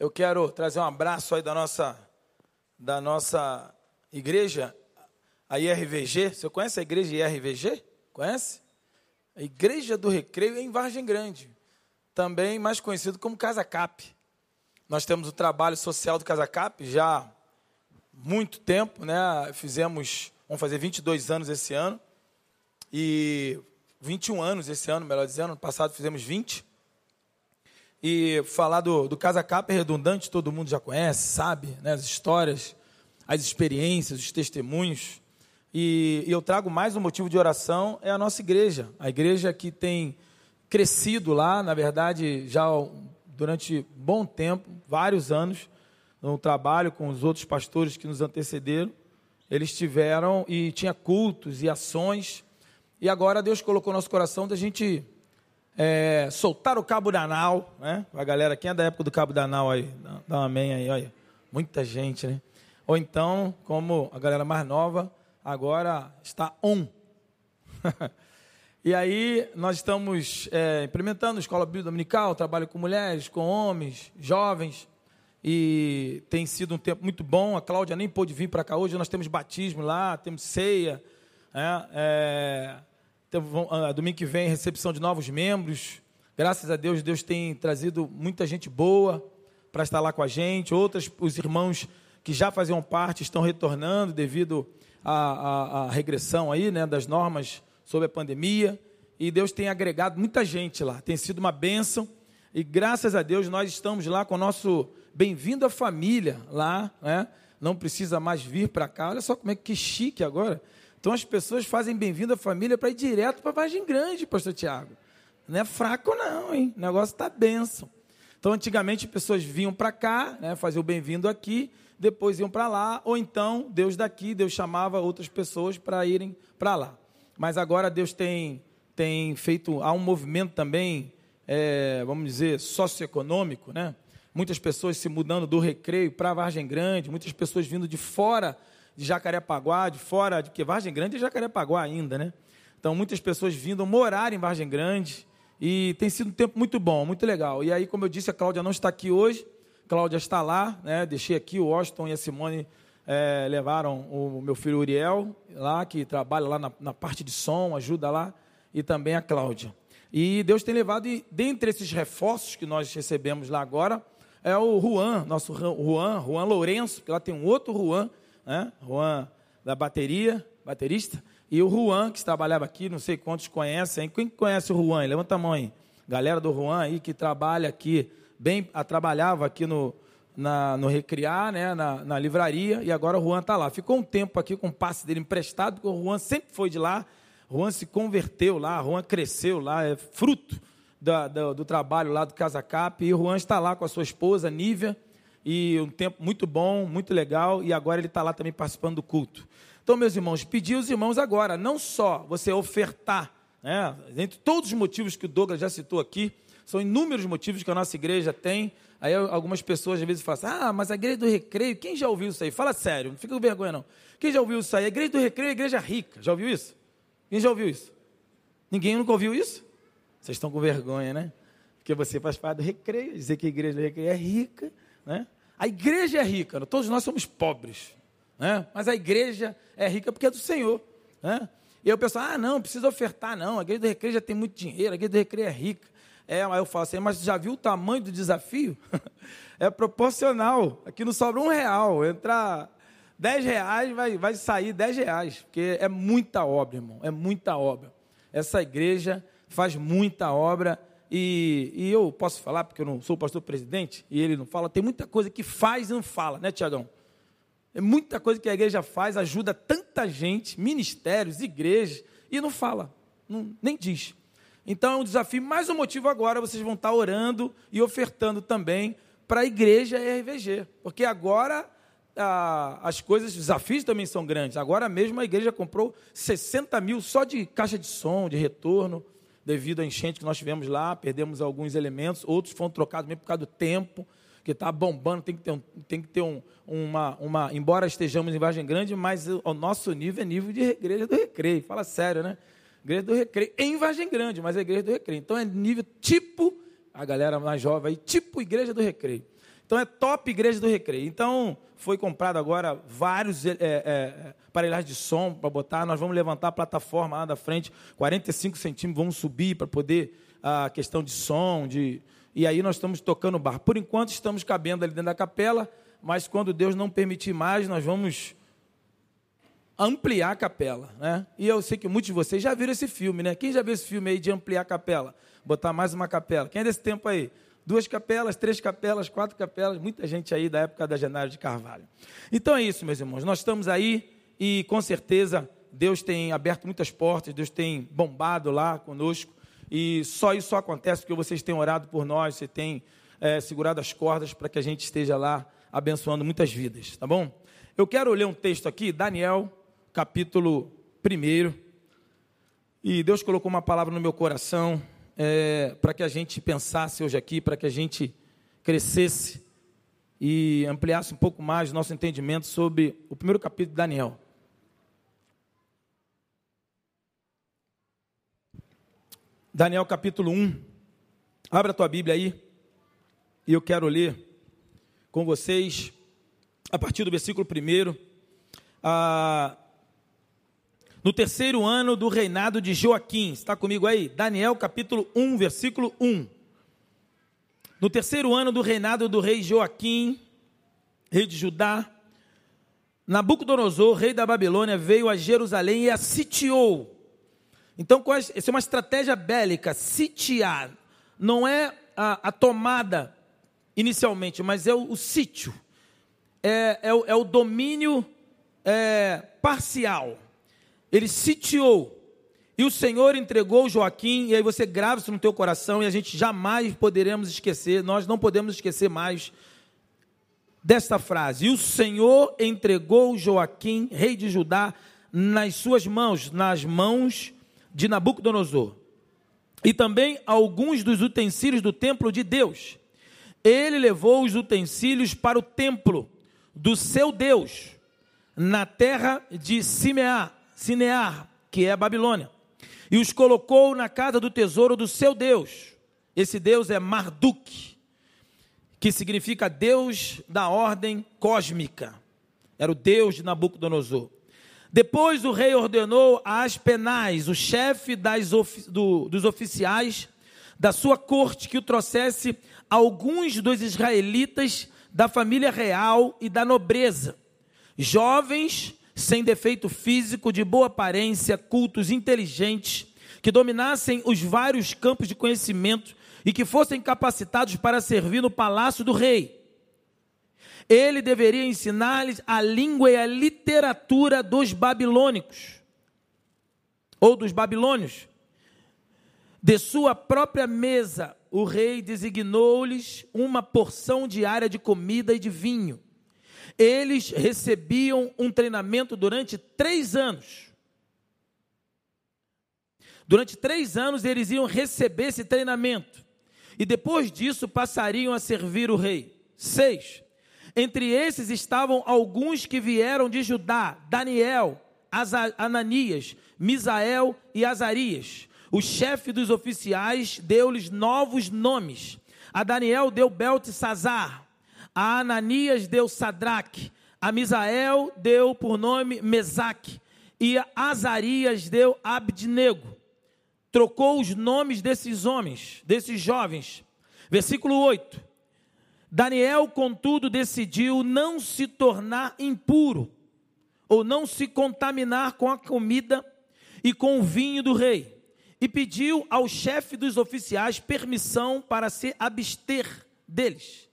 Eu quero trazer um abraço aí da nossa, da nossa igreja, a IRVG. Você conhece a igreja IRVG? Conhece? A Igreja do Recreio em Vargem Grande, também mais conhecido como Casa Cap. Nós temos o trabalho social do Casa Cap já há muito tempo, né? Fizemos, vamos fazer 22 anos esse ano, e 21 anos esse ano, melhor dizendo, ano passado fizemos 20. E falar do, do Casa Capa é redundante, todo mundo já conhece, sabe, né, as histórias, as experiências, os testemunhos. E, e eu trago mais um motivo de oração, é a nossa igreja. A igreja que tem crescido lá, na verdade, já durante bom tempo, vários anos, no trabalho com os outros pastores que nos antecederam. Eles tiveram e tinha cultos e ações. E agora Deus colocou no nosso coração da gente é, soltar o cabo danal, né? A galera, quem é da época do cabo danal aí? Dá um amém aí, olha. Muita gente, né? Ou então, como a galera mais nova, agora está on. e aí, nós estamos é, implementando escola bíblica dominical, trabalho com mulheres, com homens, jovens, e tem sido um tempo muito bom. A Cláudia nem pôde vir para cá hoje, nós temos batismo lá, temos ceia, né? é, então, ah, domingo que vem, recepção de novos membros. Graças a Deus, Deus tem trazido muita gente boa para estar lá com a gente. Outras, os irmãos que já faziam parte estão retornando devido à, à, à regressão aí, né, das normas sobre a pandemia. E Deus tem agregado muita gente lá. Tem sido uma bênção. E graças a Deus nós estamos lá com o nosso bem-vindo à família lá, né? Não precisa mais vir para cá. Olha só como é que chique agora. Então as pessoas fazem bem-vindo à família para ir direto para a Vargem Grande, pastor Tiago. Não é fraco não, hein? O negócio está benção. Então antigamente as pessoas vinham para cá, né, faziam o bem-vindo aqui, depois iam para lá, ou então Deus daqui, Deus chamava outras pessoas para irem para lá. Mas agora Deus tem, tem feito, há um movimento também, é, vamos dizer, socioeconômico, né? Muitas pessoas se mudando do recreio para a Vargem Grande, muitas pessoas vindo de fora de Jacarepaguá, de fora, de que Vargem Grande é Jacarepaguá ainda, né? Então, muitas pessoas vindo morar em Vargem Grande e tem sido um tempo muito bom, muito legal. E aí, como eu disse, a Cláudia não está aqui hoje, Cláudia está lá, né? Deixei aqui, o Washington e a Simone é, levaram o meu filho Uriel lá, que trabalha lá na, na parte de som, ajuda lá, e também a Cláudia. E Deus tem levado, e dentre esses reforços que nós recebemos lá agora, é o Juan, nosso Juan, Juan Lourenço, que lá tem um outro Juan, né? Juan da bateria, baterista, e o Juan, que trabalhava aqui, não sei quantos conhecem. Quem conhece o Juan? Levanta a mão aí. Galera do Juan aí que trabalha aqui, bem, a, trabalhava aqui no, na, no Recriar, né, na, na livraria, e agora o Juan está lá. Ficou um tempo aqui com o passe dele emprestado, porque o Juan sempre foi de lá. Juan se converteu lá, Juan cresceu lá, é fruto da, da, do trabalho lá do Casa Cap, e o Juan está lá com a sua esposa, Nívia, e um tempo muito bom, muito legal, e agora ele está lá também participando do culto. Então, meus irmãos, pedi os irmãos agora, não só você ofertar, né, entre todos os motivos que o Douglas já citou aqui, são inúmeros motivos que a nossa igreja tem. Aí algumas pessoas às vezes falam assim: ah, mas a igreja do recreio, quem já ouviu isso aí? Fala sério, não fica com vergonha não. Quem já ouviu isso aí? A igreja do recreio é a igreja rica. Já ouviu isso? Quem já ouviu isso? Ninguém nunca ouviu isso? Vocês estão com vergonha, né? Porque você faz parte do recreio, dizer que a igreja do recreio é rica, né? A igreja é rica, todos nós somos pobres, né? mas a igreja é rica porque é do Senhor. Né? E aí o pessoal, ah, não, precisa ofertar, não, a igreja do recreio já tem muito dinheiro, a igreja do recreio é rica. É, aí eu falo assim, mas já viu o tamanho do desafio? é proporcional, aqui não sobra um real, entrar dez reais, vai, vai sair dez reais, porque é muita obra, irmão, é muita obra. Essa igreja faz muita obra e, e, eu posso falar, porque eu não sou pastor presidente, e ele não fala, tem muita coisa que faz e não fala, né, Tiagão? É muita coisa que a igreja faz, ajuda tanta gente, ministérios, igrejas, e não fala, não, nem diz. Então é um desafio, mais um motivo agora, vocês vão estar orando e ofertando também para a igreja RVG, porque agora ah, as coisas, os desafios também são grandes. Agora mesmo a igreja comprou 60 mil só de caixa de som, de retorno devido à enchente que nós tivemos lá, perdemos alguns elementos, outros foram trocados mesmo por causa do tempo, que está bombando, tem que ter, um, tem que ter um, uma, uma. Embora estejamos em Vargem Grande, mas o nosso nível é nível de igreja do recreio. Fala sério, né? Igreja do recreio, em Vargem Grande, mas é igreja do recreio. Então é nível tipo, a galera mais jovem aí, tipo igreja do recreio. Então é top Igreja do Recreio. Então foi comprado agora vários é, é, aparelhos de som para botar. Nós vamos levantar a plataforma lá da frente, 45 centímetros, vamos subir para poder a questão de som, de e aí nós estamos tocando bar. Por enquanto estamos cabendo ali dentro da capela, mas quando Deus não permitir mais, nós vamos ampliar a capela, né? E eu sei que muitos de vocês já viram esse filme, né? Quem já viu esse filme aí de ampliar a capela? Botar mais uma capela. Quem é desse tempo aí? Duas capelas, três capelas, quatro capelas, muita gente aí da época da Genário de Carvalho. Então é isso, meus irmãos. Nós estamos aí e com certeza Deus tem aberto muitas portas, Deus tem bombado lá conosco. E só isso acontece porque vocês têm orado por nós, você tem é, segurado as cordas para que a gente esteja lá abençoando muitas vidas, tá bom? Eu quero ler um texto aqui, Daniel capítulo 1. E Deus colocou uma palavra no meu coração é, para que a gente pensasse hoje aqui, para que a gente crescesse e ampliasse um pouco mais nosso entendimento sobre o primeiro capítulo de Daniel. Daniel capítulo 1. Abra a tua Bíblia aí. E eu quero ler com vocês, a partir do versículo 1, a, no terceiro ano do reinado de Joaquim. Está comigo aí? Daniel capítulo 1, versículo 1. No terceiro ano do reinado do rei Joaquim, rei de Judá, Nabucodonosor, rei da Babilônia, veio a Jerusalém e a sitiou. Então, essa é uma estratégia bélica, sitiar. Não é a, a tomada inicialmente, mas é o, o sítio. É, é, é, o, domínio é, parcial ele sitiou. E o Senhor entregou Joaquim, e aí você grava isso no teu coração, e a gente jamais poderemos esquecer, nós não podemos esquecer mais desta frase. E o Senhor entregou Joaquim, rei de Judá, nas suas mãos, nas mãos de Nabucodonosor. E também alguns dos utensílios do templo de Deus. Ele levou os utensílios para o templo do seu Deus, na terra de Simeá, Sinear, que é a Babilônia, e os colocou na casa do tesouro do seu Deus. Esse Deus é Marduk, que significa Deus da ordem cósmica. Era o Deus de Nabucodonosor. Depois o rei ordenou a Aspenais, o chefe das, do, dos oficiais da sua corte, que o trouxesse alguns dos israelitas da família real e da nobreza, jovens sem defeito físico, de boa aparência, cultos, inteligentes, que dominassem os vários campos de conhecimento e que fossem capacitados para servir no palácio do rei. Ele deveria ensinar-lhes a língua e a literatura dos babilônicos, ou dos babilônios. De sua própria mesa, o rei designou-lhes uma porção diária de comida e de vinho eles recebiam um treinamento durante três anos. Durante três anos eles iam receber esse treinamento. E depois disso passariam a servir o rei. Seis. Entre esses estavam alguns que vieram de Judá: Daniel, Ananias, Misael e Azarias. O chefe dos oficiais deu-lhes novos nomes. A Daniel deu Beltesazar, a Ananias deu Sadraque, a Misael deu por nome Mesaque, e a Azarias deu Abdnego. Trocou os nomes desses homens, desses jovens. Versículo 8. Daniel, contudo, decidiu não se tornar impuro, ou não se contaminar com a comida e com o vinho do rei, e pediu ao chefe dos oficiais permissão para se abster deles.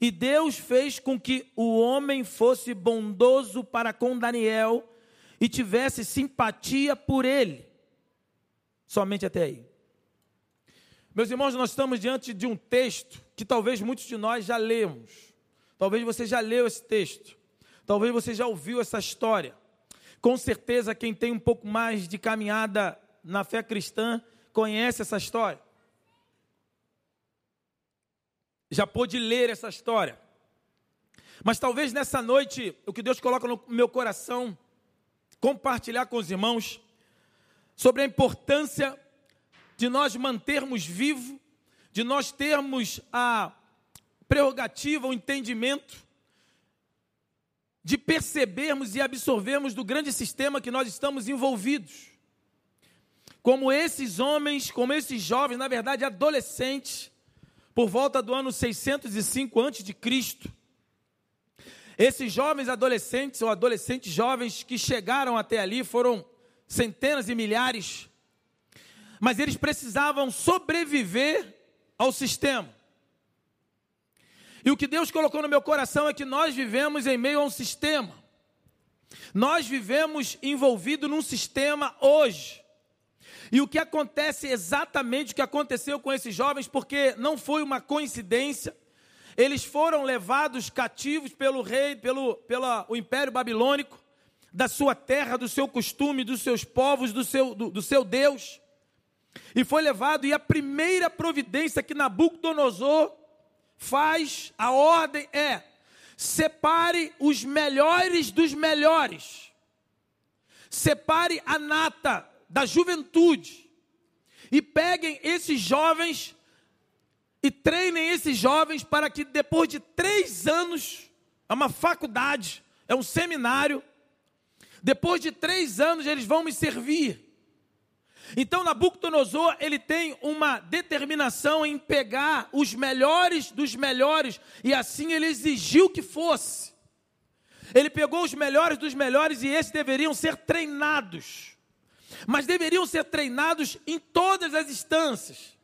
E Deus fez com que o homem fosse bondoso para com Daniel e tivesse simpatia por ele. Somente até aí. Meus irmãos, nós estamos diante de um texto que talvez muitos de nós já lemos. Talvez você já leu esse texto. Talvez você já ouviu essa história. Com certeza, quem tem um pouco mais de caminhada na fé cristã conhece essa história já pôde ler essa história. Mas talvez nessa noite, o que Deus coloca no meu coração, compartilhar com os irmãos sobre a importância de nós mantermos vivo, de nós termos a prerrogativa, o entendimento de percebermos e absorvermos do grande sistema que nós estamos envolvidos. Como esses homens, como esses jovens, na verdade adolescentes, por volta do ano 605 a.C., esses jovens adolescentes ou adolescentes jovens que chegaram até ali foram centenas e milhares, mas eles precisavam sobreviver ao sistema. E o que Deus colocou no meu coração é que nós vivemos em meio a um sistema. Nós vivemos envolvido num sistema hoje. E o que acontece exatamente o que aconteceu com esses jovens, porque não foi uma coincidência. Eles foram levados cativos pelo rei, pelo, pelo o império babilônico, da sua terra, do seu costume, dos seus povos, do seu, do, do seu Deus. E foi levado, e a primeira providência que Nabucodonosor faz, a ordem é: separe os melhores dos melhores, separe a nata da juventude, e peguem esses jovens e treinem esses jovens para que depois de três anos, é uma faculdade, é um seminário, depois de três anos eles vão me servir. Então Nabucodonosor, ele tem uma determinação em pegar os melhores dos melhores, e assim ele exigiu que fosse. Ele pegou os melhores dos melhores e esses deveriam ser treinados. Mas deveriam ser treinados em todas as instâncias.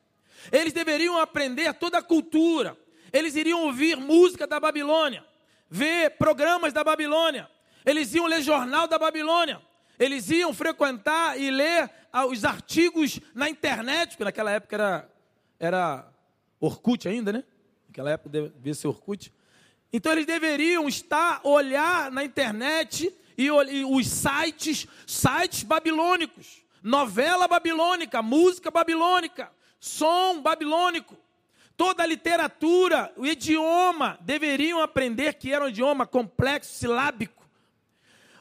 Eles deveriam aprender toda a cultura. Eles iriam ouvir música da Babilônia, ver programas da Babilônia. Eles iam ler jornal da Babilônia. Eles iam frequentar e ler ah, os artigos na internet, porque naquela época era, era Orkut ainda, né? Naquela época devia ser Orkut. Então eles deveriam estar, olhar na internet e, os sites, sites babilônicos, novela babilônica, música babilônica, som babilônico, toda a literatura, o idioma, deveriam aprender que era um idioma complexo, silábico.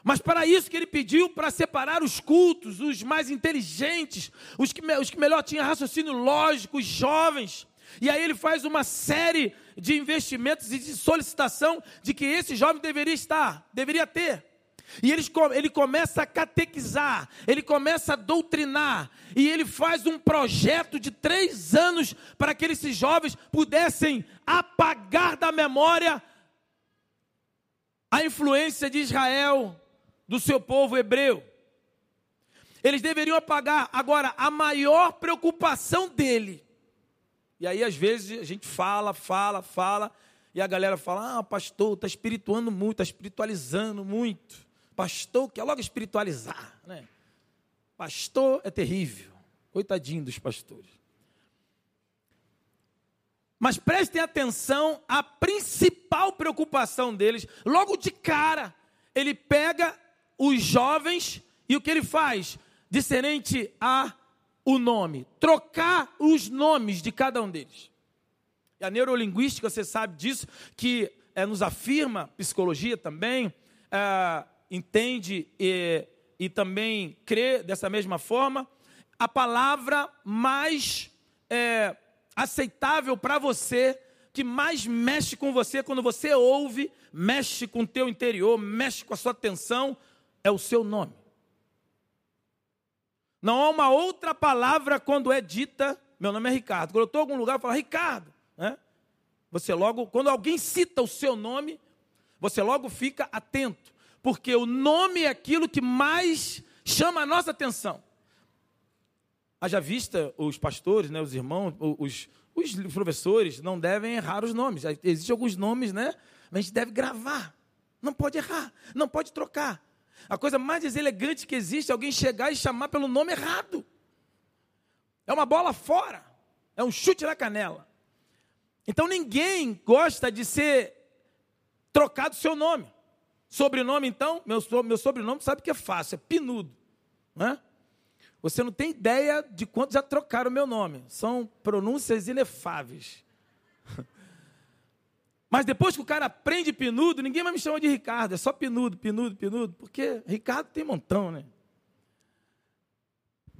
Mas para isso que ele pediu para separar os cultos, os mais inteligentes, os que, os que melhor tinham raciocínio lógico, os jovens. E aí ele faz uma série de investimentos e de solicitação de que esse jovem deveria estar, deveria ter. E ele, ele começa a catequizar, ele começa a doutrinar, e ele faz um projeto de três anos para que esses jovens pudessem apagar da memória a influência de Israel do seu povo hebreu. Eles deveriam apagar. Agora, a maior preocupação dele. E aí, às vezes, a gente fala, fala, fala, e a galera fala: Ah, pastor, está espirituando muito, está espiritualizando muito. Pastor quer logo espiritualizar. Né? Pastor é terrível. Coitadinho dos pastores. Mas prestem atenção à principal preocupação deles. Logo de cara, ele pega os jovens e o que ele faz? Discerente a o nome, trocar os nomes de cada um deles. E a neurolinguística, você sabe disso, que é, nos afirma, psicologia também, é, entende e, e também crê dessa mesma forma, a palavra mais é, aceitável para você, que mais mexe com você quando você ouve, mexe com o teu interior, mexe com a sua atenção, é o seu nome. Não há uma outra palavra quando é dita, meu nome é Ricardo. Quando eu estou em algum lugar, eu falo, Ricardo. Né? Você logo, quando alguém cita o seu nome, você logo fica atento. Porque o nome é aquilo que mais chama a nossa atenção. Haja vista, os pastores, né, os irmãos, os, os professores não devem errar os nomes. Existem alguns nomes, né? Mas a gente deve gravar. Não pode errar, não pode trocar. A coisa mais deselegante que existe é alguém chegar e chamar pelo nome errado. É uma bola fora. É um chute na canela. Então ninguém gosta de ser trocado seu nome. Sobrenome, então, meu, meu sobrenome sabe que é fácil, é pinudo. Né? Você não tem ideia de quantos já trocaram o meu nome. São pronúncias inefáveis. Mas depois que o cara aprende pinudo, ninguém mais me chama de Ricardo, é só pinudo, pinudo, pinudo, porque Ricardo tem montão, né?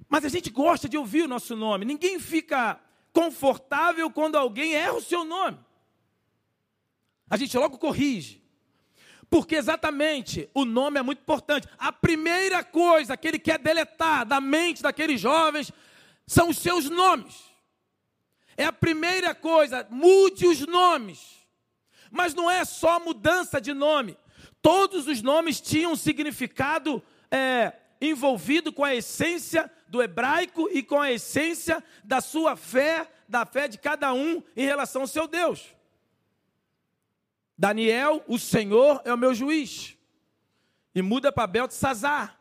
Mas a gente gosta de ouvir o nosso nome. Ninguém fica confortável quando alguém erra o seu nome. A gente logo corrige. Porque exatamente o nome é muito importante. A primeira coisa que ele quer deletar da mente daqueles jovens são os seus nomes. É a primeira coisa, mude os nomes. Mas não é só mudança de nome. Todos os nomes tinham significado é, envolvido com a essência do hebraico e com a essência da sua fé, da fé de cada um em relação ao seu Deus. Daniel, o Senhor é o meu juiz. E muda para Beltesazar,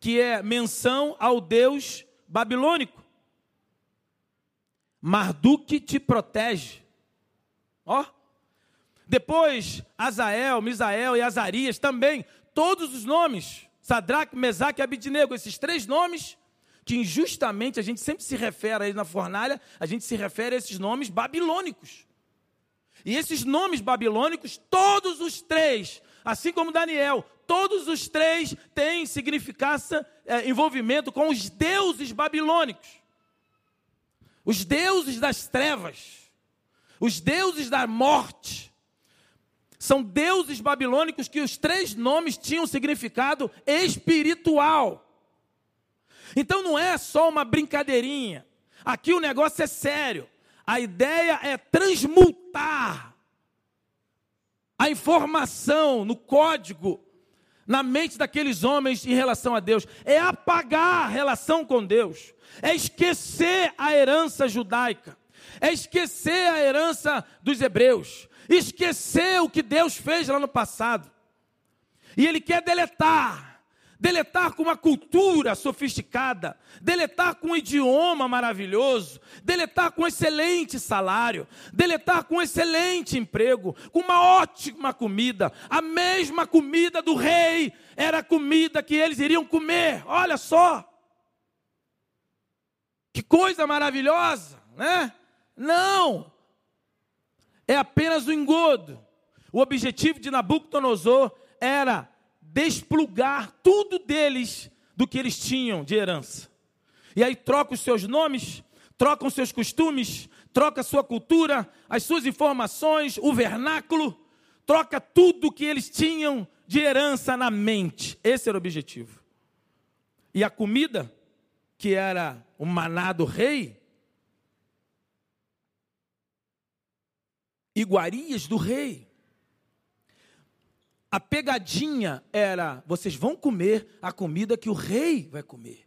que é menção ao Deus babilônico. Marduk te protege. Ó. Depois, Azael, Misael e Azarias também, todos os nomes, Sadraque, Mesaque e Abidnego, esses três nomes, que injustamente a gente sempre se refere a eles na fornalha, a gente se refere a esses nomes babilônicos. E esses nomes babilônicos, todos os três, assim como Daniel, todos os três têm significância, é, envolvimento com os deuses babilônicos. Os deuses das trevas, os deuses da morte. São deuses babilônicos que os três nomes tinham significado espiritual. Então não é só uma brincadeirinha. Aqui o negócio é sério. A ideia é transmutar a informação no código, na mente daqueles homens em relação a Deus. É apagar a relação com Deus. É esquecer a herança judaica. É esquecer a herança dos hebreus. Esquecer o que Deus fez lá no passado. E Ele quer deletar deletar com uma cultura sofisticada, deletar com um idioma maravilhoso, deletar com um excelente salário, deletar com um excelente emprego, com uma ótima comida. A mesma comida do rei era a comida que eles iriam comer. Olha só. Que coisa maravilhosa, né? Não. É apenas o engodo. O objetivo de Nabucodonosor era desplugar tudo deles do que eles tinham de herança. E aí troca os seus nomes, troca os seus costumes, troca a sua cultura, as suas informações, o vernáculo, troca tudo que eles tinham de herança na mente. Esse era o objetivo. E a comida, que era o maná do rei, iguarias do rei, a pegadinha era: vocês vão comer a comida que o rei vai comer.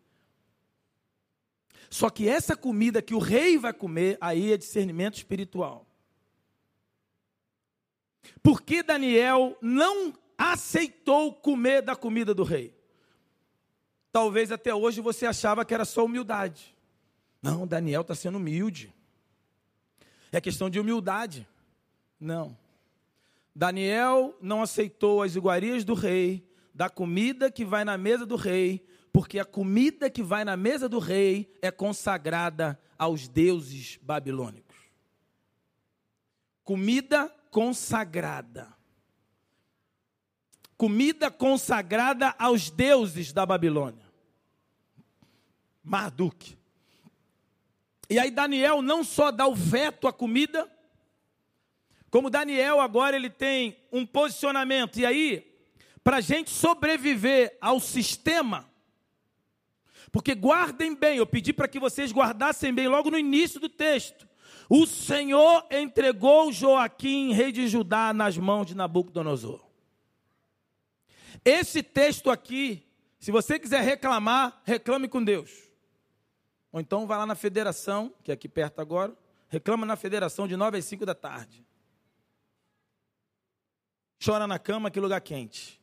Só que essa comida que o rei vai comer, aí é discernimento espiritual. Por que Daniel não aceitou comer da comida do rei? Talvez até hoje você achava que era só humildade. Não, Daniel está sendo humilde. É questão de humildade. Não. Daniel não aceitou as iguarias do rei, da comida que vai na mesa do rei, porque a comida que vai na mesa do rei é consagrada aos deuses babilônicos. Comida consagrada. Comida consagrada aos deuses da Babilônia. Marduk. E aí Daniel não só dá o veto à comida, como Daniel agora ele tem um posicionamento. E aí, para a gente sobreviver ao sistema, porque guardem bem, eu pedi para que vocês guardassem bem logo no início do texto. O Senhor entregou Joaquim, rei de Judá, nas mãos de Nabucodonosor. Esse texto aqui, se você quiser reclamar, reclame com Deus. Ou então vá lá na federação, que é aqui perto agora, reclama na federação de 9 às 5 da tarde. Chora na cama, que lugar quente.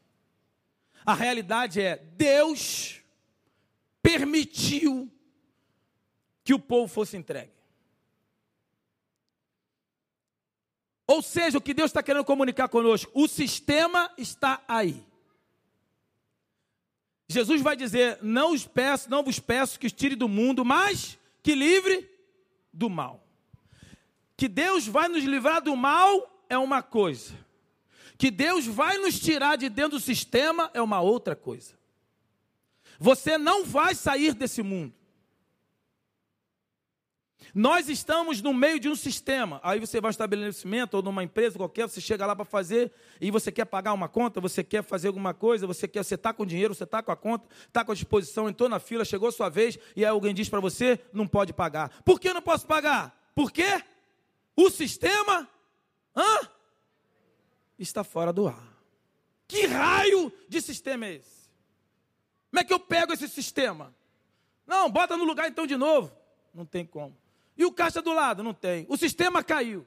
A realidade é: Deus permitiu que o povo fosse entregue. Ou seja, o que Deus está querendo comunicar conosco, o sistema está aí. Jesus vai dizer: Não os peço, não vos peço que os tire do mundo, mas que livre do mal. Que Deus vai nos livrar do mal é uma coisa. Que Deus vai nos tirar de dentro do sistema é uma outra coisa. Você não vai sair desse mundo. Nós estamos no meio de um sistema. Aí você vai um estabelecimento ou numa empresa qualquer, você chega lá para fazer e você quer pagar uma conta, você quer fazer alguma coisa, você quer, você está com dinheiro, você está com a conta, está com a disposição, entrou na fila, chegou a sua vez e aí alguém diz para você, não pode pagar. Por que não posso pagar? Por quê? O sistema hã? Está fora do ar. Que raio de sistema é esse? Como é que eu pego esse sistema? Não, bota no lugar então de novo. Não tem como. E o caixa do lado? Não tem. O sistema caiu.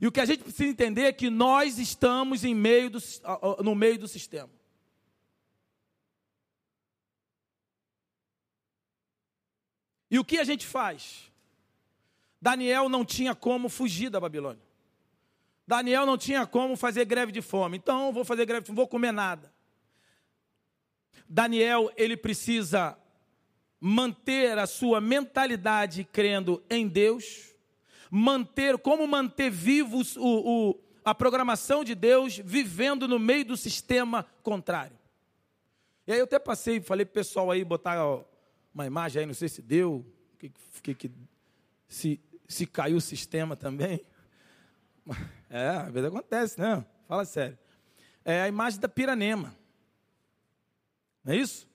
E o que a gente precisa entender é que nós estamos em meio do, no meio do sistema. E o que a gente faz? Daniel não tinha como fugir da Babilônia. Daniel não tinha como fazer greve de fome. Então, vou fazer greve de fome, não vou comer nada. Daniel, ele precisa manter a sua mentalidade crendo em Deus, manter, como manter vivos o, o, a programação de Deus, vivendo no meio do sistema contrário. E aí eu até passei, falei para o pessoal aí botar uma imagem aí, não sei se deu, que, que, que, se, se caiu o sistema também. É, às vezes acontece, né? Fala sério. É a imagem da piranema. Não é isso?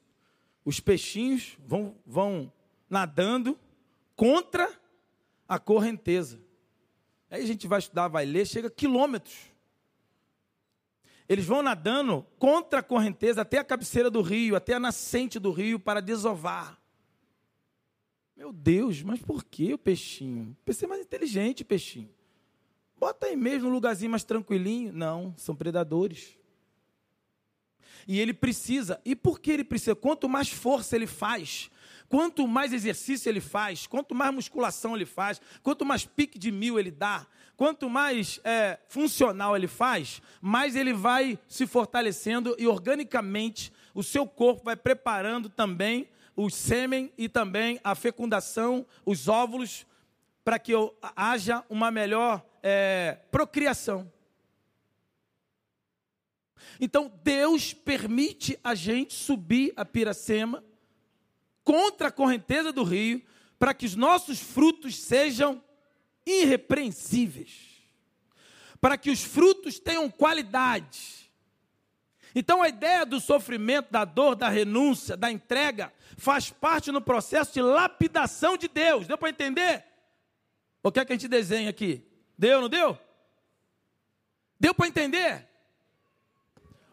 os peixinhos vão, vão nadando contra a correnteza. Aí a gente vai estudar, vai ler, chega a quilômetros. Eles vão nadando contra a correnteza até a cabeceira do rio, até a nascente do rio para desovar. Meu Deus, mas por que o peixinho? Pensei mais inteligente, peixinho. Bota aí mesmo um lugarzinho mais tranquilinho. Não, são predadores. E ele precisa. E por que ele precisa? Quanto mais força ele faz, quanto mais exercício ele faz, quanto mais musculação ele faz, quanto mais pique de mil ele dá, quanto mais é, funcional ele faz, mais ele vai se fortalecendo e organicamente o seu corpo vai preparando também o sêmen e também a fecundação, os óvulos, para que haja uma melhor é, procriação. Então Deus permite a gente subir a Piracema contra a correnteza do rio, para que os nossos frutos sejam irrepreensíveis, para que os frutos tenham qualidade. Então a ideia do sofrimento, da dor, da renúncia, da entrega, faz parte no processo de lapidação de Deus. Deu para entender? O que é que a gente desenha aqui? Deu, não deu? Deu para entender?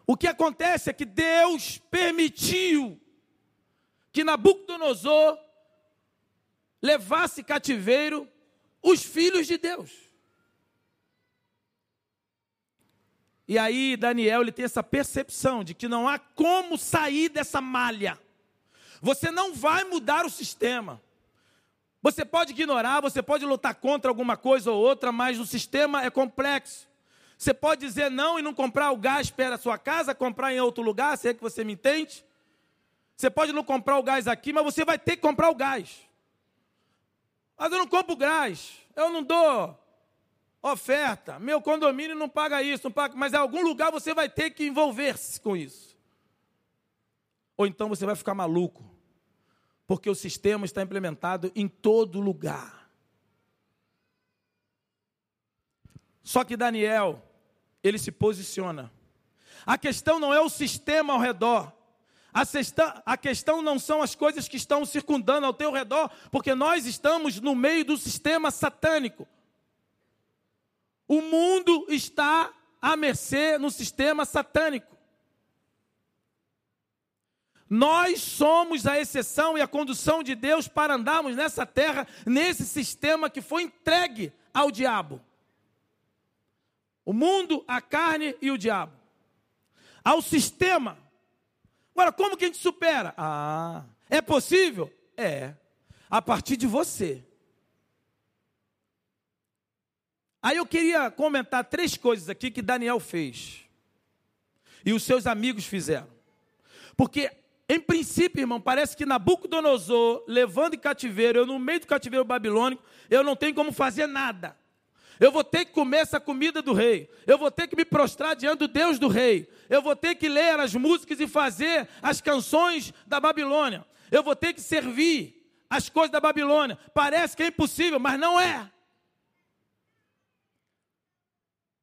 O que acontece é que Deus permitiu que Nabucodonosor levasse cativeiro os filhos de Deus. E aí Daniel ele tem essa percepção de que não há como sair dessa malha. Você não vai mudar o sistema. Você pode ignorar, você pode lutar contra alguma coisa ou outra, mas o sistema é complexo. Você pode dizer não e não comprar o gás perto da sua casa, comprar em outro lugar, se é que você me entende. Você pode não comprar o gás aqui, mas você vai ter que comprar o gás. Mas eu não compro gás, eu não dou oferta, meu condomínio não paga isso, não paga, mas em algum lugar você vai ter que envolver-se com isso. Ou então você vai ficar maluco, porque o sistema está implementado em todo lugar. Só que Daniel, ele se posiciona. A questão não é o sistema ao redor. A, questão não são as coisas que estão circundando ao teu redor, porque nós estamos no meio do sistema satânico. O mundo está à mercê no sistema satânico. Nós somos a exceção e a condução de Deus para andarmos nessa terra, nesse sistema que foi entregue ao diabo. O mundo, a carne e o diabo. Ao sistema. Agora, como que a gente supera? Ah, é possível? É. A partir de você. Aí eu queria comentar três coisas aqui que Daniel fez. E os seus amigos fizeram. Porque, em princípio, irmão, parece que Nabucodonosor, levando em cativeiro, eu no meio do cativeiro babilônico, eu não tenho como fazer nada. Eu vou ter que comer essa comida do rei. Eu vou ter que me prostrar diante do Deus do rei. Eu vou ter que ler as músicas e fazer as canções da Babilônia. Eu vou ter que servir as coisas da Babilônia. Parece que é impossível, mas não é.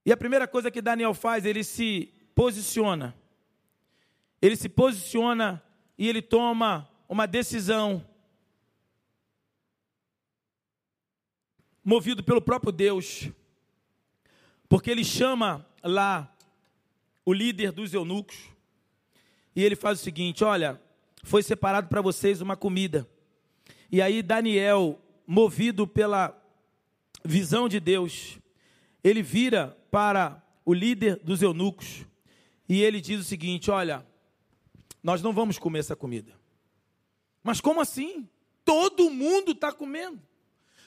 E a primeira coisa que Daniel faz, ele se posiciona. Ele se posiciona e ele toma uma decisão. Movido pelo próprio Deus. Porque ele chama lá o líder dos eunucos. E ele faz o seguinte: olha, foi separado para vocês uma comida. E aí Daniel, movido pela visão de Deus, ele vira para o líder dos eunucos e ele diz o seguinte: Olha, nós não vamos comer essa comida. Mas como assim? Todo mundo está comendo.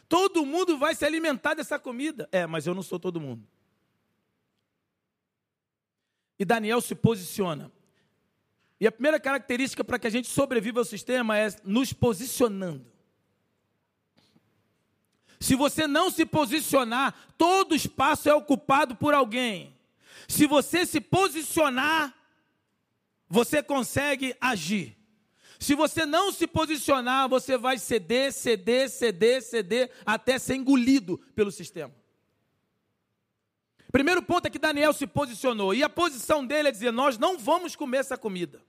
Todo mundo vai se alimentar dessa comida. É, mas eu não sou todo mundo. E Daniel se posiciona. E a primeira característica para que a gente sobreviva ao sistema é nos posicionando. Se você não se posicionar, todo espaço é ocupado por alguém. Se você se posicionar, você consegue agir. Se você não se posicionar, você vai ceder, ceder, ceder, ceder, até ser engolido pelo sistema. Primeiro ponto é que Daniel se posicionou, e a posição dele é dizer: Nós não vamos comer essa comida.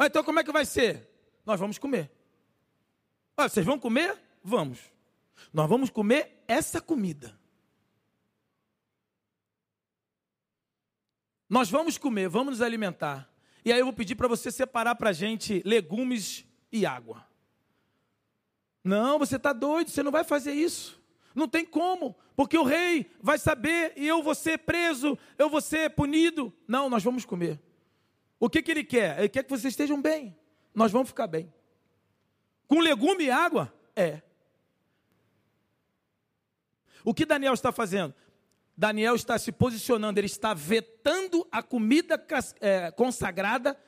Então como é que vai ser? Nós vamos comer. Ah, vocês vão comer? Vamos. Nós vamos comer essa comida. Nós vamos comer, vamos nos alimentar. E aí eu vou pedir para você separar para a gente legumes e água. Não, você está doido, você não vai fazer isso. Não tem como, porque o rei vai saber e eu vou ser preso, eu vou ser punido. Não, nós vamos comer. O que, que ele quer? Ele quer que vocês estejam bem. Nós vamos ficar bem. Com legume e água? É. O que Daniel está fazendo? Daniel está se posicionando, ele está vetando a comida é, consagrada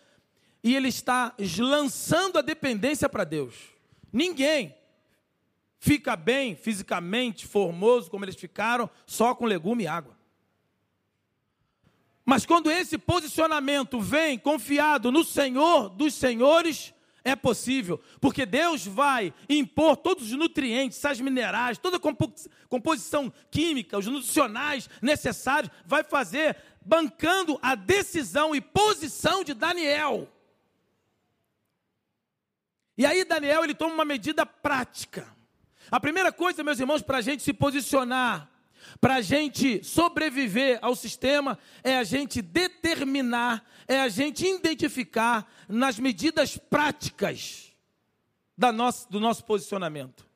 e ele está lançando a dependência para Deus. Ninguém fica bem fisicamente, formoso, como eles ficaram, só com legume e água. Mas quando esse posicionamento vem confiado no Senhor dos Senhores, é possível, porque Deus vai impor todos os nutrientes, as minerais, toda a composição química, os nutricionais necessários, vai fazer bancando a decisão e posição de Daniel. E aí Daniel ele toma uma medida prática. A primeira coisa, meus irmãos, para a gente se posicionar, para a gente sobreviver ao sistema, é a gente determinar é a gente identificar nas medidas práticas da nossa, do nosso posicionamento.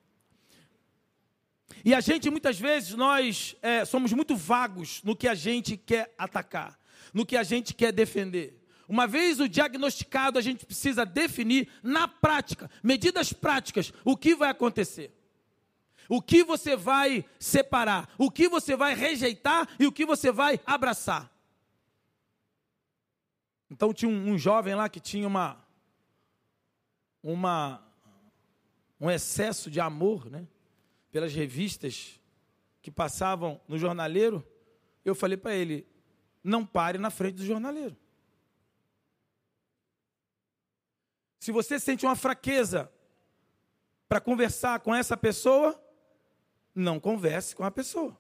E a gente, muitas vezes, nós é, somos muito vagos no que a gente quer atacar, no que a gente quer defender. Uma vez o diagnosticado, a gente precisa definir na prática, medidas práticas, o que vai acontecer. O que você vai separar, o que você vai rejeitar e o que você vai abraçar. Então tinha um, um jovem lá que tinha uma, uma, um excesso de amor, né? Pelas revistas que passavam no jornaleiro. Eu falei para ele: não pare na frente do jornaleiro. Se você sente uma fraqueza para conversar com essa pessoa, não converse com a pessoa.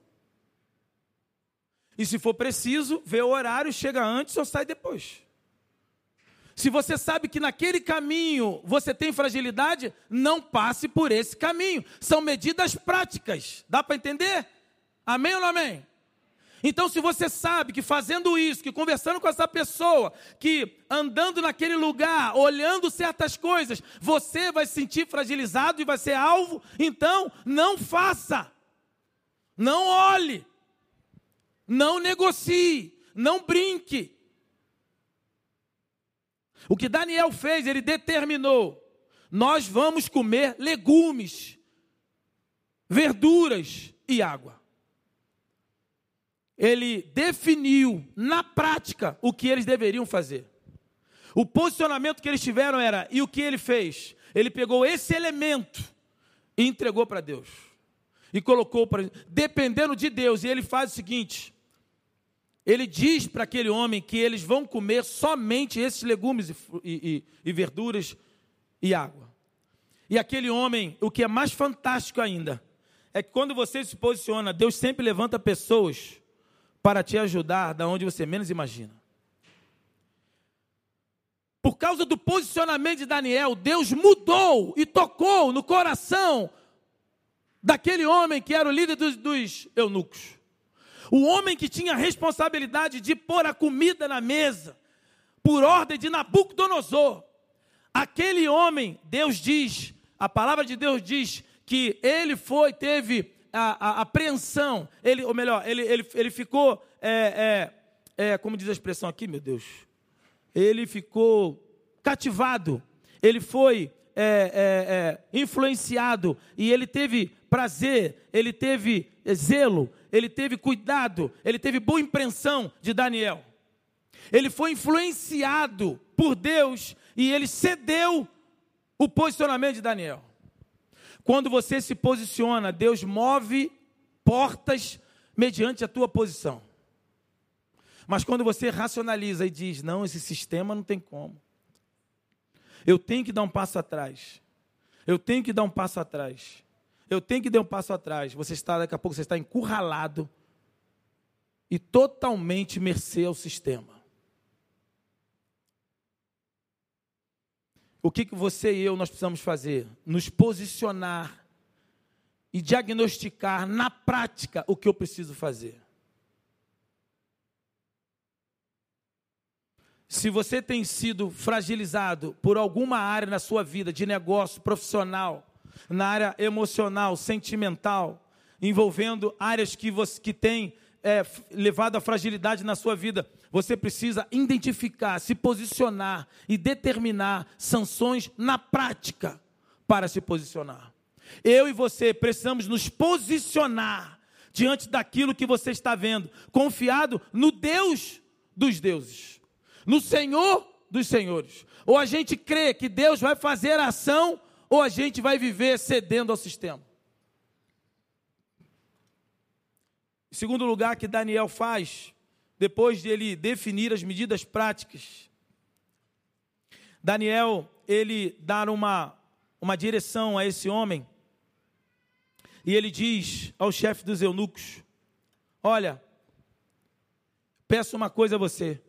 E se for preciso, vê o horário, chega antes ou sai depois. Se você sabe que naquele caminho você tem fragilidade, não passe por esse caminho. São medidas práticas. Dá para entender? Amém ou não amém? Então, se você sabe que fazendo isso, que conversando com essa pessoa, que andando naquele lugar, olhando certas coisas, você vai se sentir fragilizado e vai ser alvo, então não faça. Não olhe. Não negocie. Não brinque. O que Daniel fez, ele determinou: nós vamos comer legumes, verduras e água. Ele definiu na prática o que eles deveriam fazer. O posicionamento que eles tiveram era, e o que ele fez? Ele pegou esse elemento e entregou para Deus. E colocou para. Dependendo de Deus, e ele faz o seguinte: ele diz para aquele homem que eles vão comer somente esses legumes e, e, e verduras e água. E aquele homem, o que é mais fantástico ainda, é que quando você se posiciona, Deus sempre levanta pessoas para te ajudar da onde você menos imagina. Por causa do posicionamento de Daniel, Deus mudou e tocou no coração daquele homem que era o líder dos, dos eunucos. O homem que tinha a responsabilidade de pôr a comida na mesa, por ordem de Nabucodonosor. Aquele homem, Deus diz, a palavra de Deus diz que ele foi, teve a, a apreensão, ele, ou melhor, ele, ele, ele ficou, é, é, é, como diz a expressão aqui, meu Deus, ele ficou cativado, ele foi é, é, é, influenciado e ele teve prazer, ele teve zelo, ele teve cuidado, ele teve boa impressão de Daniel. Ele foi influenciado por Deus e ele cedeu o posicionamento de Daniel. Quando você se posiciona, Deus move portas mediante a tua posição. Mas quando você racionaliza e diz: não, esse sistema não tem como. Eu tenho que dar um passo atrás. Eu tenho que dar um passo atrás. Eu tenho que dar um passo atrás. Você está, daqui a pouco, você está encurralado e totalmente mercê ao sistema. O que, que você e eu nós precisamos fazer? Nos posicionar e diagnosticar na prática o que eu preciso fazer. Se você tem sido fragilizado por alguma área na sua vida, de negócio, profissional, na área emocional, sentimental, envolvendo áreas que você que tem é, levado à fragilidade na sua vida, você precisa identificar, se posicionar e determinar sanções na prática para se posicionar. Eu e você precisamos nos posicionar diante daquilo que você está vendo, confiado no Deus dos deuses, no Senhor dos senhores. Ou a gente crê que Deus vai fazer a ação, ou a gente vai viver cedendo ao sistema. Em segundo lugar, que Daniel faz, depois de ele definir as medidas práticas, Daniel, ele dá uma, uma direção a esse homem, e ele diz ao chefe dos eunucos: Olha, peço uma coisa a você.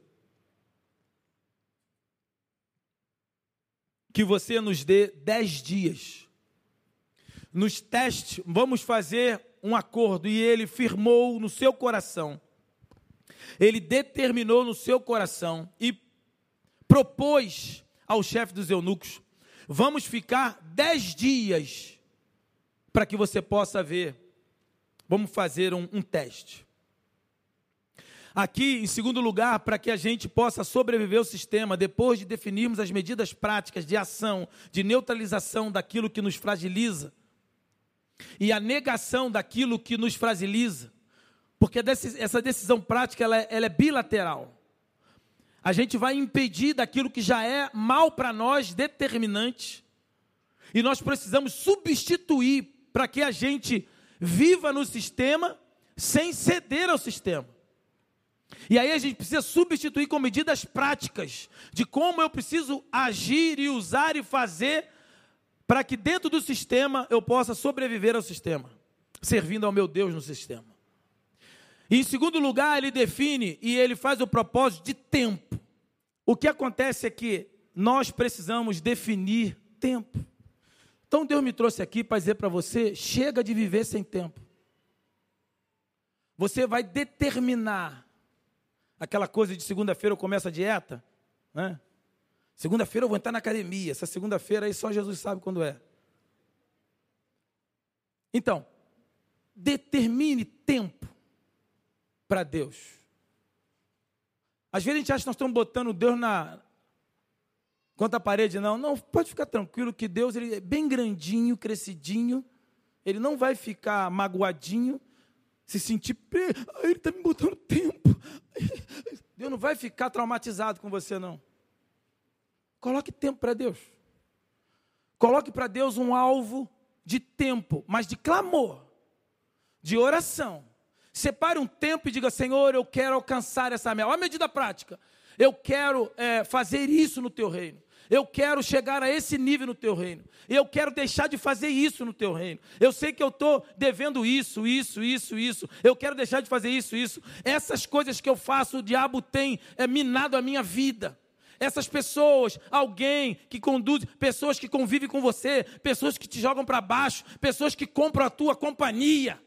Que você nos dê dez dias. Nos testes, vamos fazer um acordo e ele firmou no seu coração. Ele determinou no seu coração e propôs ao chefe dos eunucos: vamos ficar dez dias para que você possa ver. Vamos fazer um, um teste. Aqui, em segundo lugar, para que a gente possa sobreviver ao sistema, depois de definirmos as medidas práticas de ação, de neutralização daquilo que nos fragiliza, e a negação daquilo que nos fragiliza, porque essa decisão prática ela é, ela é bilateral. A gente vai impedir daquilo que já é mal para nós, determinante, e nós precisamos substituir para que a gente viva no sistema sem ceder ao sistema. E aí a gente precisa substituir com medidas práticas de como eu preciso agir e usar e fazer para que dentro do sistema eu possa sobreviver ao sistema, servindo ao meu Deus no sistema. E em segundo lugar, ele define e ele faz o propósito de tempo. O que acontece é que nós precisamos definir tempo. Então Deus me trouxe aqui para dizer para você: chega de viver sem tempo. Você vai determinar aquela coisa de segunda-feira eu começo a dieta, né? Segunda-feira eu vou entrar na academia. Essa segunda-feira aí só Jesus sabe quando é. Então, determine tempo para Deus. Às vezes a gente acha que nós estamos botando Deus na contra a parede, não. Não, pode ficar tranquilo que Deus ele é bem grandinho, crescidinho. Ele não vai ficar magoadinho, se sentir, ah, ele está me botando tempo. Deus não vai ficar traumatizado com você, não. Coloque tempo para Deus. Coloque para Deus um alvo de tempo, mas de clamor, de oração. Separe um tempo e diga: Senhor, eu quero alcançar essa meta. Olha a medida prática. Eu quero é, fazer isso no teu reino. Eu quero chegar a esse nível no teu reino. Eu quero deixar de fazer isso no teu reino. Eu sei que eu estou devendo isso, isso, isso, isso. Eu quero deixar de fazer isso, isso. Essas coisas que eu faço, o diabo tem é, minado a minha vida. Essas pessoas, alguém que conduz, pessoas que convivem com você, pessoas que te jogam para baixo, pessoas que compram a tua companhia.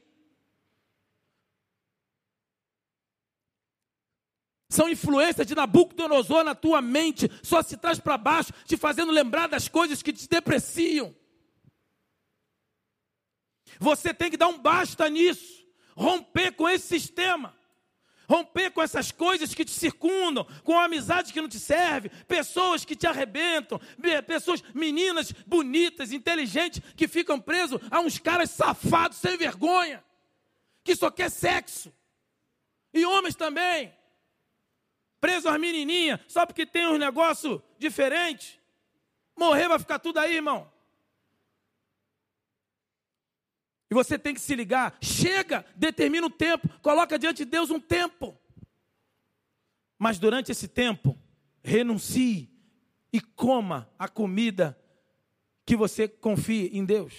São influências de Nabucodonosor na tua mente, só se traz para baixo, te fazendo lembrar das coisas que te depreciam. Você tem que dar um basta nisso, romper com esse sistema, romper com essas coisas que te circundam, com a amizade que não te serve, pessoas que te arrebentam, pessoas, meninas bonitas, inteligentes, que ficam presos a uns caras safados, sem vergonha, que só quer sexo, e homens também preso às menininhas, só porque tem um negócio diferente. Morrer vai ficar tudo aí, irmão. E você tem que se ligar. Chega, determina o tempo, coloca diante de Deus um tempo. Mas durante esse tempo, renuncie e coma a comida que você confie em Deus.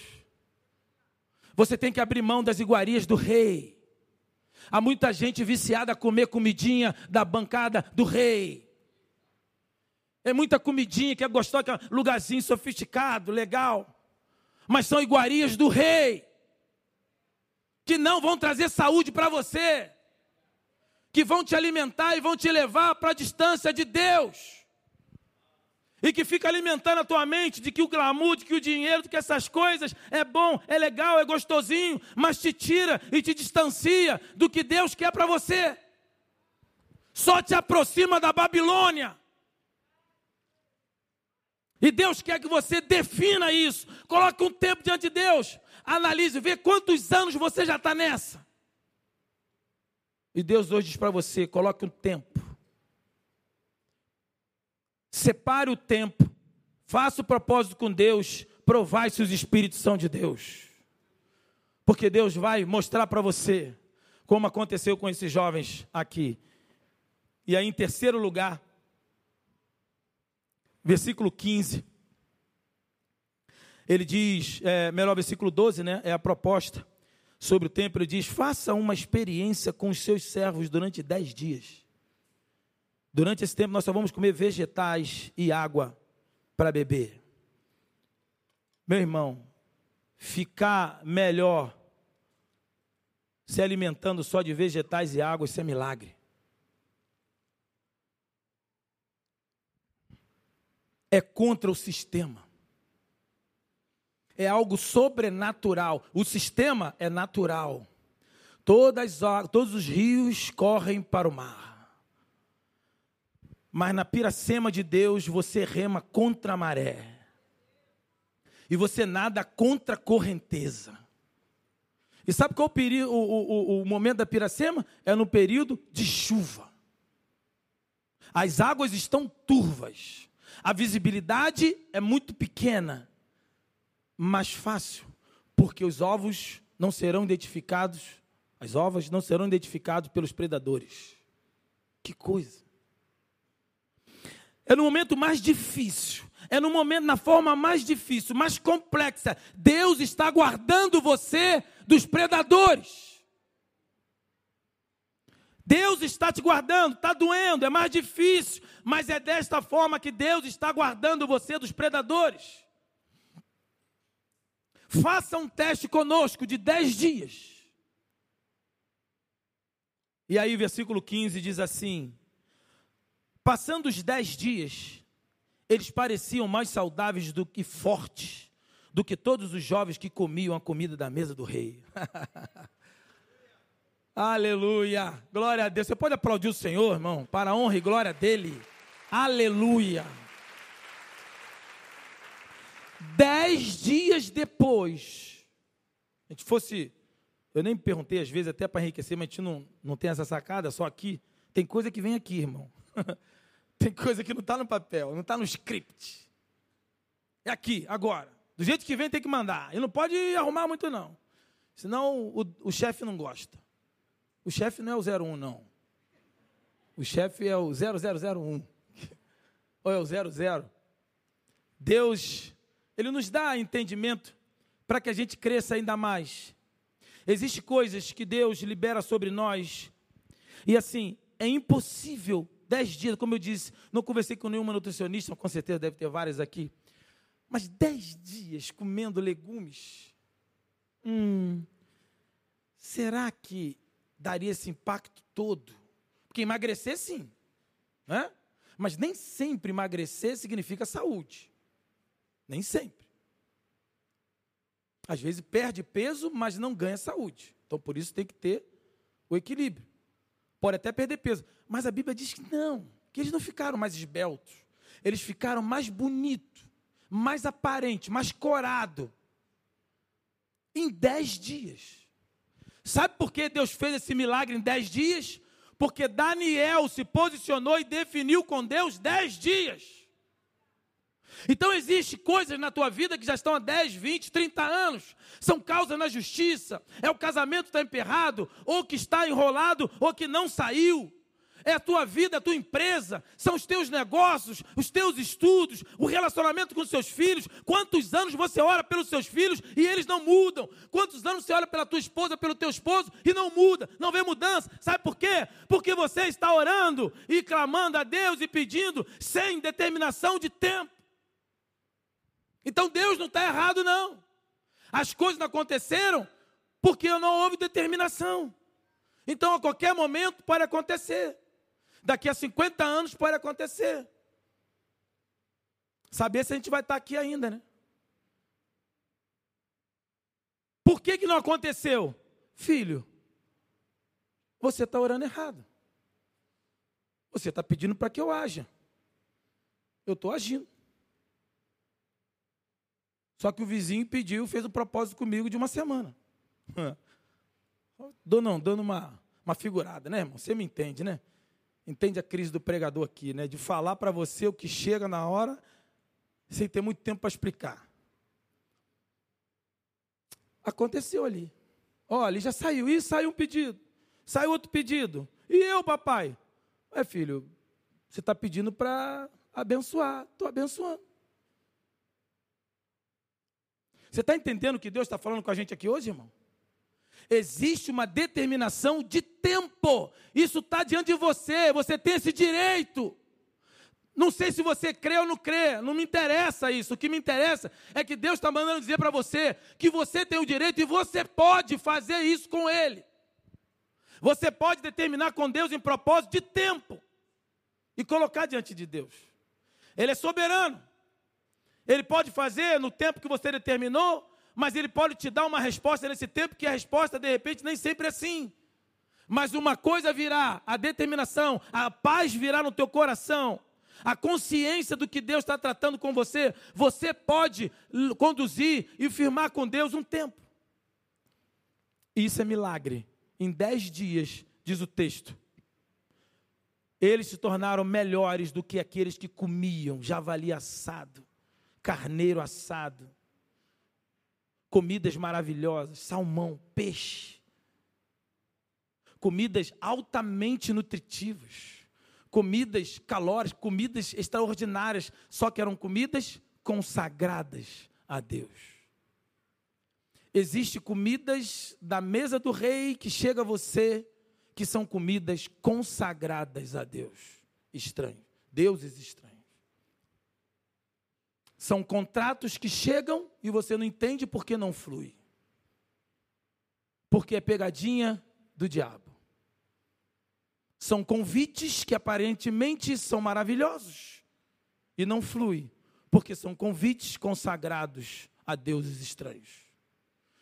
Você tem que abrir mão das iguarias do rei. Há muita gente viciada a comer comidinha da bancada do rei. É muita comidinha que é gostosa, que é um lugarzinho sofisticado, legal. Mas são iguarias do rei. Que não vão trazer saúde para você. Que vão te alimentar e vão te levar para a distância de Deus e que fica alimentando a tua mente de que o glamour, de que o dinheiro, de que essas coisas é bom, é legal, é gostosinho, mas te tira e te distancia do que Deus quer para você. Só te aproxima da Babilônia. E Deus quer que você defina isso. Coloque um tempo diante de Deus. Analise, vê quantos anos você já está nessa. E Deus hoje diz para você: coloque um tempo. Separe o tempo, faça o propósito com Deus, provai se os espíritos são de Deus. Porque Deus vai mostrar para você como aconteceu com esses jovens aqui. E aí, em terceiro lugar, versículo 15. Ele diz, é, melhor, versículo 12, né? É a proposta sobre o tempo. Ele diz: faça uma experiência com os seus servos durante dez dias. Durante esse tempo nós só vamos comer vegetais e água para beber. Meu irmão, ficar melhor se alimentando só de vegetais e água, isso é milagre. É contra o sistema. É algo sobrenatural. O sistema é natural. Todas, todos os rios correm para o mar. Mas na piracema de Deus você rema contra a maré. E você nada contra a correnteza. E sabe qual o, período, o, o, o momento da piracema? É no período de chuva. As águas estão turvas. A visibilidade é muito pequena, mas fácil, porque os ovos não serão identificados, as ovas não serão identificados pelos predadores. Que coisa! É no momento mais difícil, é no momento, na forma mais difícil, mais complexa. Deus está guardando você dos predadores. Deus está te guardando, está doendo, é mais difícil, mas é desta forma que Deus está guardando você dos predadores. Faça um teste conosco de dez dias. E aí, versículo 15 diz assim: Passando os dez dias, eles pareciam mais saudáveis do que fortes, do que todos os jovens que comiam a comida da mesa do rei. Aleluia! Glória a Deus. Você pode aplaudir o Senhor, irmão, para a honra e glória dele. Aleluia! Dez dias depois, a gente fosse, eu nem perguntei às vezes, até para enriquecer, mas a gente não, não tem essa sacada, só aqui. Tem coisa que vem aqui, irmão. Tem coisa que não está no papel, não está no script. É aqui, agora. Do jeito que vem tem que mandar. E não pode arrumar muito, não. Senão o, o chefe não gosta. O chefe não é o 01, não. O chefe é o 0001. Ou é o 00. Deus, Ele nos dá entendimento para que a gente cresça ainda mais. Existem coisas que Deus libera sobre nós, e assim, é impossível, dez dias, como eu disse, não conversei com nenhuma nutricionista, com certeza deve ter várias aqui, mas dez dias comendo legumes, hum, será que daria esse impacto todo? Porque emagrecer, sim, né? mas nem sempre emagrecer significa saúde, nem sempre. Às vezes perde peso, mas não ganha saúde. Então por isso tem que ter o equilíbrio. Pode até perder peso, mas a Bíblia diz que não, que eles não ficaram mais esbeltos, eles ficaram mais bonitos mais aparente, mais corado. Em dez dias. Sabe por que Deus fez esse milagre em dez dias? Porque Daniel se posicionou e definiu com Deus dez dias. Então existe coisas na tua vida que já estão há 10, 20, 30 anos. São causas na justiça. É o casamento que está emperrado, ou que está enrolado, ou que não saiu é a tua vida, a tua empresa, são os teus negócios, os teus estudos, o relacionamento com os seus filhos. Quantos anos você ora pelos seus filhos e eles não mudam? Quantos anos você ora pela tua esposa, pelo teu esposo e não muda? Não vê mudança? Sabe por quê? Porque você está orando e clamando a Deus e pedindo sem determinação de tempo. Então Deus não está errado, não. As coisas não aconteceram porque não houve determinação. Então, a qualquer momento pode acontecer. Daqui a 50 anos pode acontecer. Saber se a gente vai estar aqui ainda, né? Por que, que não aconteceu? Filho, você está orando errado. Você está pedindo para que eu haja. Eu estou agindo. Só que o vizinho pediu, fez o um propósito comigo de uma semana. Dou não, dando uma, uma figurada, né, irmão? Você me entende, né? Entende a crise do pregador aqui, né? De falar para você o que chega na hora, sem ter muito tempo para explicar. Aconteceu ali. Olha, já saiu. E saiu um pedido. Saiu outro pedido. E eu, papai? É, filho, você está pedindo para abençoar. Estou abençoando. Você está entendendo o que Deus está falando com a gente aqui hoje, irmão? existe uma determinação de tempo. Isso está diante de você, você tem esse direito. Não sei se você crê ou não crê, não me interessa isso. O que me interessa é que Deus está mandando dizer para você que você tem o direito e você pode fazer isso com Ele. Você pode determinar com Deus em propósito de tempo e colocar diante de Deus. Ele é soberano. Ele pode fazer no tempo que você determinou mas ele pode te dar uma resposta nesse tempo que a resposta, de repente, nem sempre é sim. Mas uma coisa virá, a determinação, a paz virá no teu coração, a consciência do que Deus está tratando com você, você pode conduzir e firmar com Deus um tempo. Isso é milagre. Em dez dias, diz o texto, eles se tornaram melhores do que aqueles que comiam javali assado, carneiro assado comidas maravilhosas, salmão, peixe, comidas altamente nutritivas, comidas calóricas, comidas extraordinárias, só que eram comidas consagradas a Deus. Existem comidas da mesa do rei que chega a você, que são comidas consagradas a Deus. Estranho. Deuses estranhos. São contratos que chegam e você não entende porque não flui. Porque é pegadinha do diabo. São convites que aparentemente são maravilhosos e não flui, porque são convites consagrados a deuses estranhos.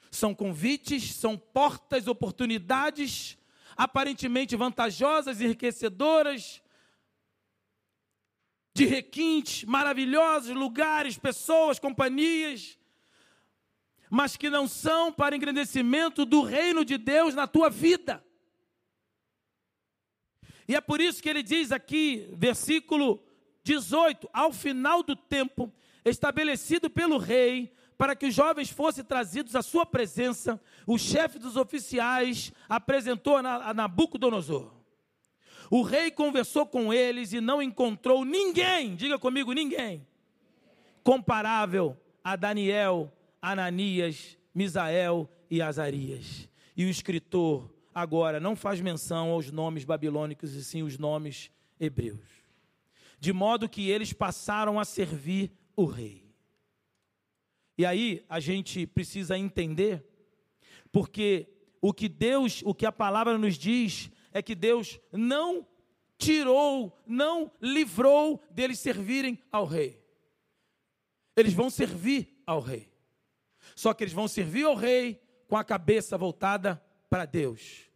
São convites, são portas, oportunidades aparentemente vantajosas, enriquecedoras, de requintes maravilhosos, lugares, pessoas, companhias, mas que não são para engrandecimento do reino de Deus na tua vida. E é por isso que ele diz aqui, versículo 18: ao final do tempo estabelecido pelo rei, para que os jovens fossem trazidos à sua presença, o chefe dos oficiais apresentou a Nabucodonosor. O rei conversou com eles e não encontrou ninguém, diga comigo, ninguém, comparável a Daniel, Ananias, Misael e Azarias. E o escritor agora não faz menção aos nomes babilônicos e sim os nomes hebreus. De modo que eles passaram a servir o rei. E aí a gente precisa entender, porque o que Deus, o que a palavra nos diz, é que Deus não tirou, não livrou deles servirem ao rei. Eles vão servir ao rei. Só que eles vão servir ao rei com a cabeça voltada para Deus,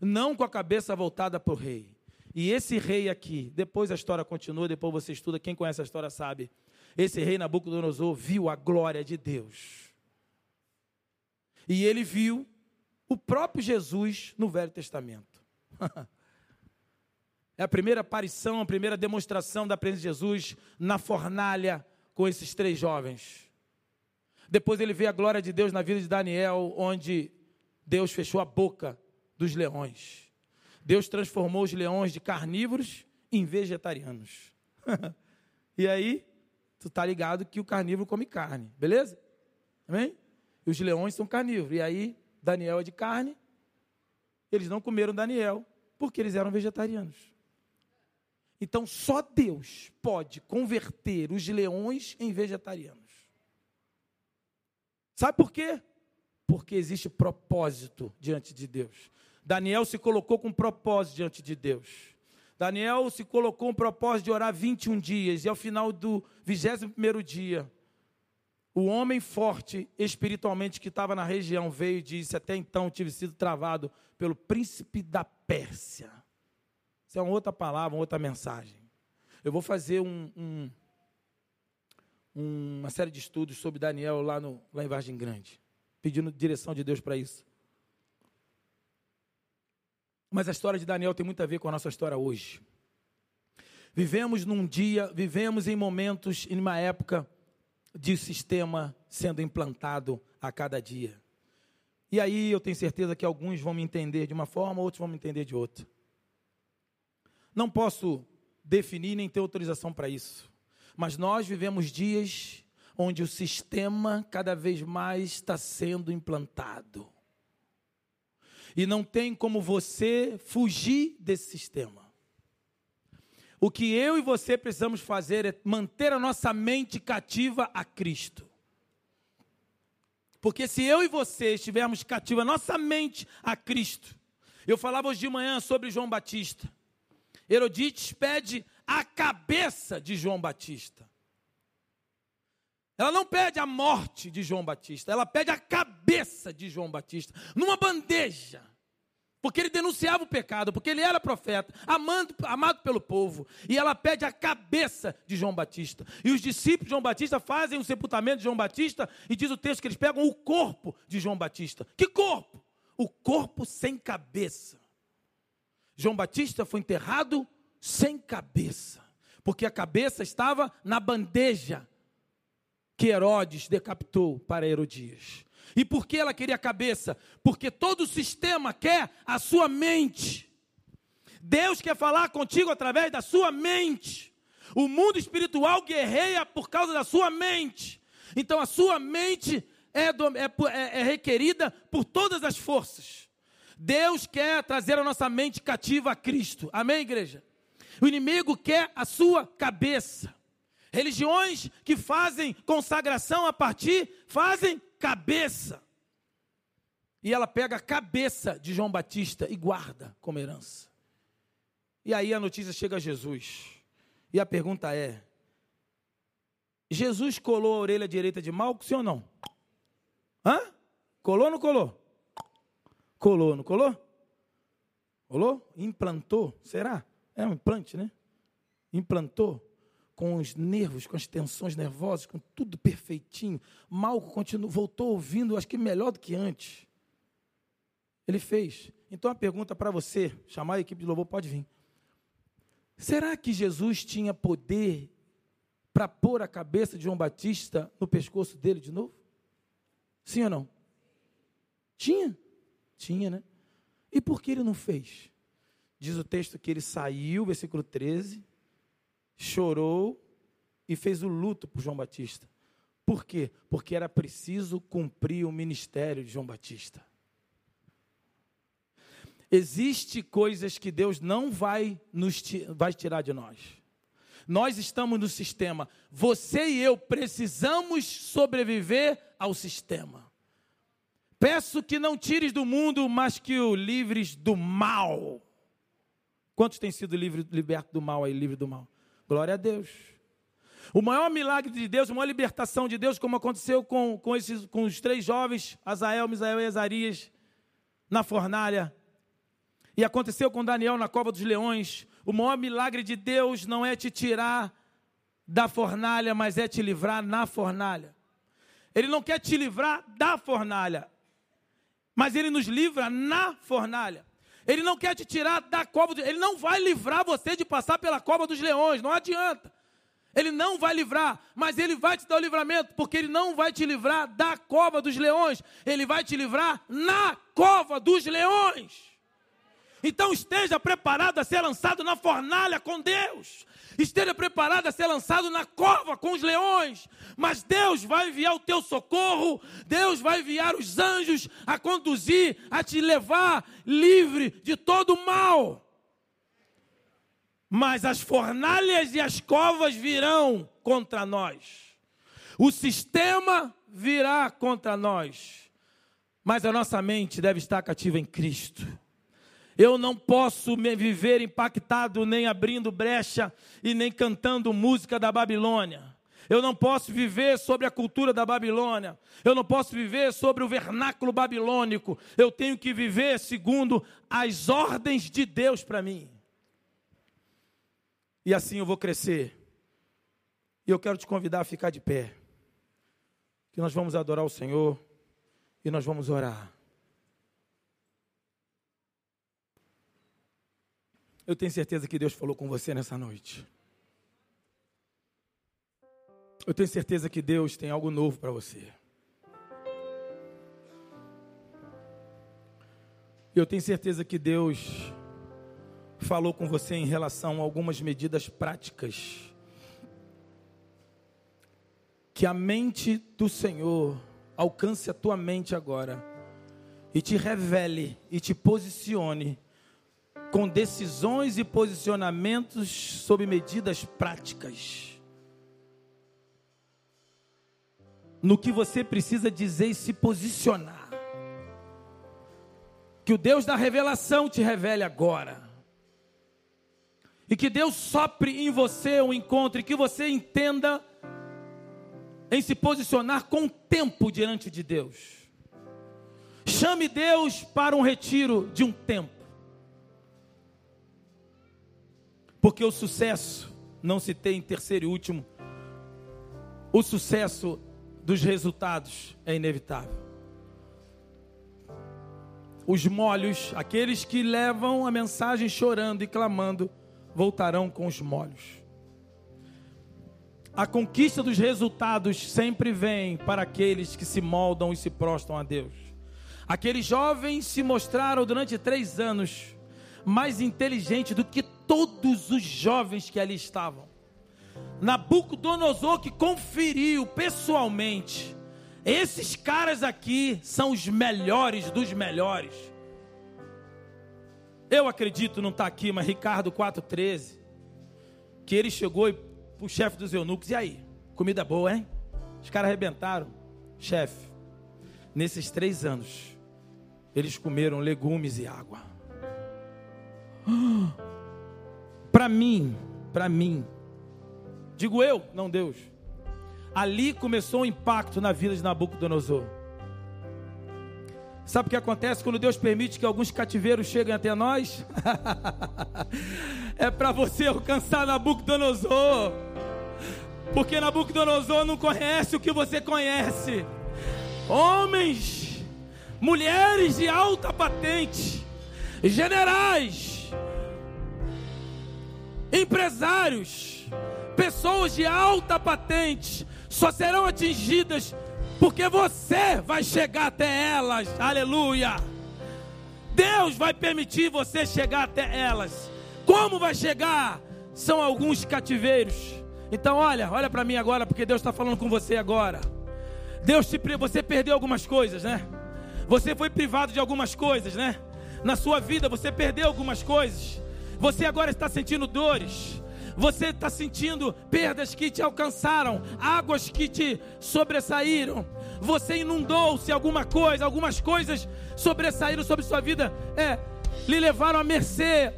não com a cabeça voltada para o rei. E esse rei aqui, depois a história continua, depois você estuda, quem conhece a história sabe. Esse rei Nabucodonosor viu a glória de Deus. E ele viu o próprio Jesus no Velho Testamento. é a primeira aparição, a primeira demonstração da presença de Jesus na fornalha com esses três jovens. Depois ele vê a glória de Deus na vida de Daniel, onde Deus fechou a boca dos leões. Deus transformou os leões de carnívoros em vegetarianos. e aí, tu tá ligado que o carnívoro come carne, beleza? Amém? E os leões são carnívoros. E aí, Daniel é de carne. Eles não comeram Daniel porque eles eram vegetarianos. Então, só Deus pode converter os leões em vegetarianos. Sabe por quê? Porque existe propósito diante de Deus. Daniel se colocou com propósito diante de Deus. Daniel se colocou com propósito de orar 21 dias, e ao final do 21 dia, o homem forte espiritualmente que estava na região veio e disse: Até então tive sido travado pelo príncipe da Pérsia. Isso é uma outra palavra, uma outra mensagem. Eu vou fazer um, um, uma série de estudos sobre Daniel lá, no, lá em Vargem Grande, pedindo direção de Deus para isso. Mas a história de Daniel tem muito a ver com a nossa história hoje. Vivemos num dia, vivemos em momentos, em uma época de sistema sendo implantado a cada dia. E aí eu tenho certeza que alguns vão me entender de uma forma, outros vão me entender de outra. Não posso definir nem ter autorização para isso. Mas nós vivemos dias onde o sistema cada vez mais está sendo implantado. E não tem como você fugir desse sistema. O que eu e você precisamos fazer é manter a nossa mente cativa a Cristo. Porque se eu e você estivermos cativos a nossa mente a Cristo, eu falava hoje de manhã sobre João Batista. Herodites pede a cabeça de João Batista. Ela não pede a morte de João Batista, ela pede a cabeça de João Batista, numa bandeja. Porque ele denunciava o pecado, porque ele era profeta, amado, amado pelo povo. E ela pede a cabeça de João Batista. E os discípulos de João Batista fazem o sepultamento de João Batista, e diz o texto que eles pegam o corpo de João Batista. Que corpo? O corpo sem cabeça. João Batista foi enterrado sem cabeça, porque a cabeça estava na bandeja que Herodes decapitou para Herodias. E por que ela queria a cabeça? Porque todo sistema quer a sua mente. Deus quer falar contigo através da sua mente. O mundo espiritual guerreia por causa da sua mente. Então a sua mente é, é, é, é requerida por todas as forças. Deus quer trazer a nossa mente cativa a Cristo. Amém, igreja? O inimigo quer a sua cabeça. Religiões que fazem consagração a partir, fazem cabeça. E ela pega a cabeça de João Batista e guarda como herança. E aí a notícia chega a Jesus. E a pergunta é: Jesus colou a orelha direita de Malco, sim ou não? Hã? Colou ou não colou? Colou, não colou? Colou? Implantou? Será? É um implante, né? Implantou com os nervos, com as tensões nervosas, com tudo perfeitinho. Malco continuou, voltou ouvindo, acho que melhor do que antes. Ele fez. Então a pergunta para você, chamar a equipe de louvor, pode vir. Será que Jesus tinha poder para pôr a cabeça de João Batista no pescoço dele de novo? Sim ou não? Tinha? Tinha, né? E por que ele não fez? Diz o texto que ele saiu, versículo 13, chorou e fez o luto por João Batista. Por quê? Porque era preciso cumprir o ministério de João Batista. Existe coisas que Deus não vai nos vai tirar de nós. Nós estamos no sistema. Você e eu precisamos sobreviver ao sistema. Peço que não tires do mundo, mas que o livres do mal. Quantos têm sido livre, libertos do mal aí, livre do mal? Glória a Deus. O maior milagre de Deus, a maior libertação de Deus, como aconteceu com, com, esses, com os três jovens, Azael, Misael e Azarias, na fornalha. E aconteceu com Daniel na cova dos leões. O maior milagre de Deus não é te tirar da fornalha, mas é te livrar na fornalha. Ele não quer te livrar da fornalha, mas ele nos livra na fornalha. Ele não quer te tirar da cova, ele não vai livrar você de passar pela cova dos leões, não adianta. Ele não vai livrar, mas ele vai te dar o livramento, porque ele não vai te livrar da cova dos leões, ele vai te livrar na cova dos leões. Então esteja preparado a ser lançado na fornalha com Deus. Esteja preparado a ser lançado na cova com os leões. Mas Deus vai enviar o teu socorro, Deus vai enviar os anjos a conduzir, a te levar livre de todo o mal. Mas as fornalhas e as covas virão contra nós. O sistema virá contra nós. Mas a nossa mente deve estar cativa em Cristo. Eu não posso me viver impactado nem abrindo brecha e nem cantando música da Babilônia. Eu não posso viver sobre a cultura da Babilônia. Eu não posso viver sobre o vernáculo babilônico. Eu tenho que viver segundo as ordens de Deus para mim. E assim eu vou crescer. E eu quero te convidar a ficar de pé. Que nós vamos adorar o Senhor e nós vamos orar. Eu tenho certeza que Deus falou com você nessa noite. Eu tenho certeza que Deus tem algo novo para você. Eu tenho certeza que Deus falou com você em relação a algumas medidas práticas. Que a mente do Senhor alcance a tua mente agora e te revele e te posicione com decisões e posicionamentos sob medidas práticas. No que você precisa dizer e se posicionar. Que o Deus da revelação te revele agora. E que Deus sopre em você um encontro e que você entenda em se posicionar com tempo diante de Deus. Chame Deus para um retiro de um tempo. Porque o sucesso não se tem em terceiro e último. O sucesso dos resultados é inevitável. Os molhos, aqueles que levam a mensagem chorando e clamando, voltarão com os molhos. A conquista dos resultados sempre vem para aqueles que se moldam e se prostram a Deus. Aqueles jovens se mostraram durante três anos mais inteligentes do que todos os jovens que ali estavam. Nabucodonosor que conferiu pessoalmente. Esses caras aqui são os melhores dos melhores. Eu acredito, não está aqui, mas Ricardo 4,13. Que ele chegou e o chefe dos eunucos, e aí? Comida boa, hein? Os caras arrebentaram. Chefe, nesses três anos, eles comeram legumes e água. Para mim, para mim, digo eu, não Deus. Ali começou um impacto na vida de Nabucodonosor. Sabe o que acontece quando Deus permite que alguns cativeiros cheguem até nós? é para você alcançar Nabucodonosor. Porque Nabucodonosor não conhece o que você conhece. Homens, mulheres de alta patente, generais, empresários, pessoas de alta patente, só serão atingidas porque você vai chegar até elas, aleluia. Deus vai permitir você chegar até elas. Como vai chegar? São alguns cativeiros Então olha, olha para mim agora, porque Deus está falando com você agora. Deus te, você perdeu algumas coisas, né? Você foi privado de algumas coisas, né? Na sua vida você perdeu algumas coisas. Você agora está sentindo dores. Você está sentindo perdas que te alcançaram, águas que te sobressaíram. Você inundou-se alguma coisa, algumas coisas sobressaíram sobre sua vida, é, lhe levaram a mercê.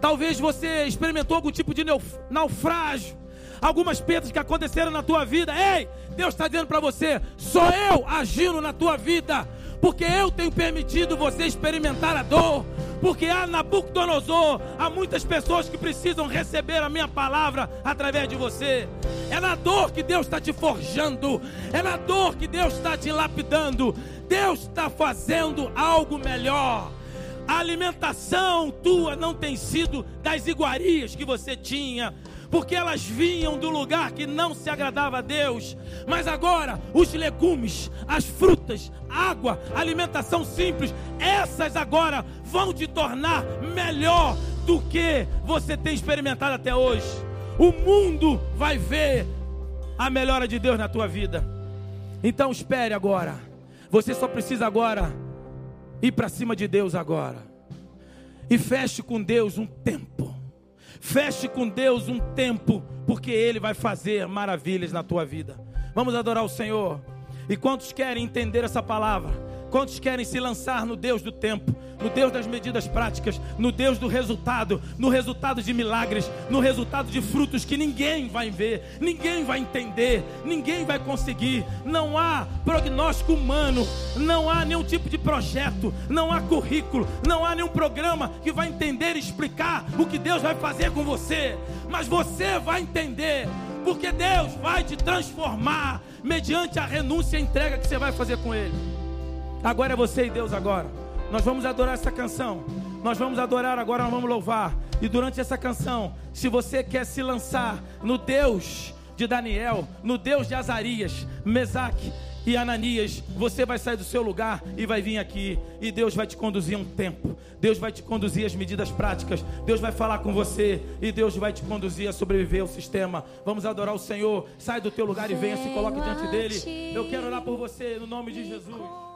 Talvez você experimentou algum tipo de naufrágio algumas perdas que aconteceram na tua vida. Ei, Deus está dizendo para você: sou eu agindo na tua vida, porque eu tenho permitido você experimentar a dor. Porque há Nabucodonosor, há muitas pessoas que precisam receber a minha palavra através de você. É na dor que Deus está te forjando, é na dor que Deus está te lapidando. Deus está fazendo algo melhor. A alimentação tua não tem sido das iguarias que você tinha, porque elas vinham do lugar que não se agradava a Deus. Mas agora, os legumes, as frutas, água, alimentação simples, essas agora vão te tornar melhor do que você tem experimentado até hoje. O mundo vai ver a melhora de Deus na tua vida. Então espere agora. Você só precisa agora ir para cima de Deus agora. E feche com Deus um tempo. Feche com Deus um tempo, porque Ele vai fazer maravilhas na tua vida. Vamos adorar o Senhor. E quantos querem entender essa palavra? Quantos querem se lançar no Deus do tempo, no Deus das medidas práticas, no Deus do resultado, no resultado de milagres, no resultado de frutos que ninguém vai ver, ninguém vai entender, ninguém vai conseguir. Não há prognóstico humano, não há nenhum tipo de projeto, não há currículo, não há nenhum programa que vai entender e explicar o que Deus vai fazer com você, mas você vai entender, porque Deus vai te transformar mediante a renúncia e entrega que você vai fazer com Ele. Agora é você e Deus agora. Nós vamos adorar essa canção. Nós vamos adorar agora, nós vamos louvar. E durante essa canção, se você quer se lançar no Deus de Daniel, no Deus de Azarias, Mesaque e Ananias, você vai sair do seu lugar e vai vir aqui. E Deus vai te conduzir um tempo. Deus vai te conduzir as medidas práticas. Deus vai falar com você. E Deus vai te conduzir a sobreviver ao sistema. Vamos adorar o Senhor. Sai do teu lugar e venha, se coloque diante dele. Eu quero orar por você no nome de Jesus.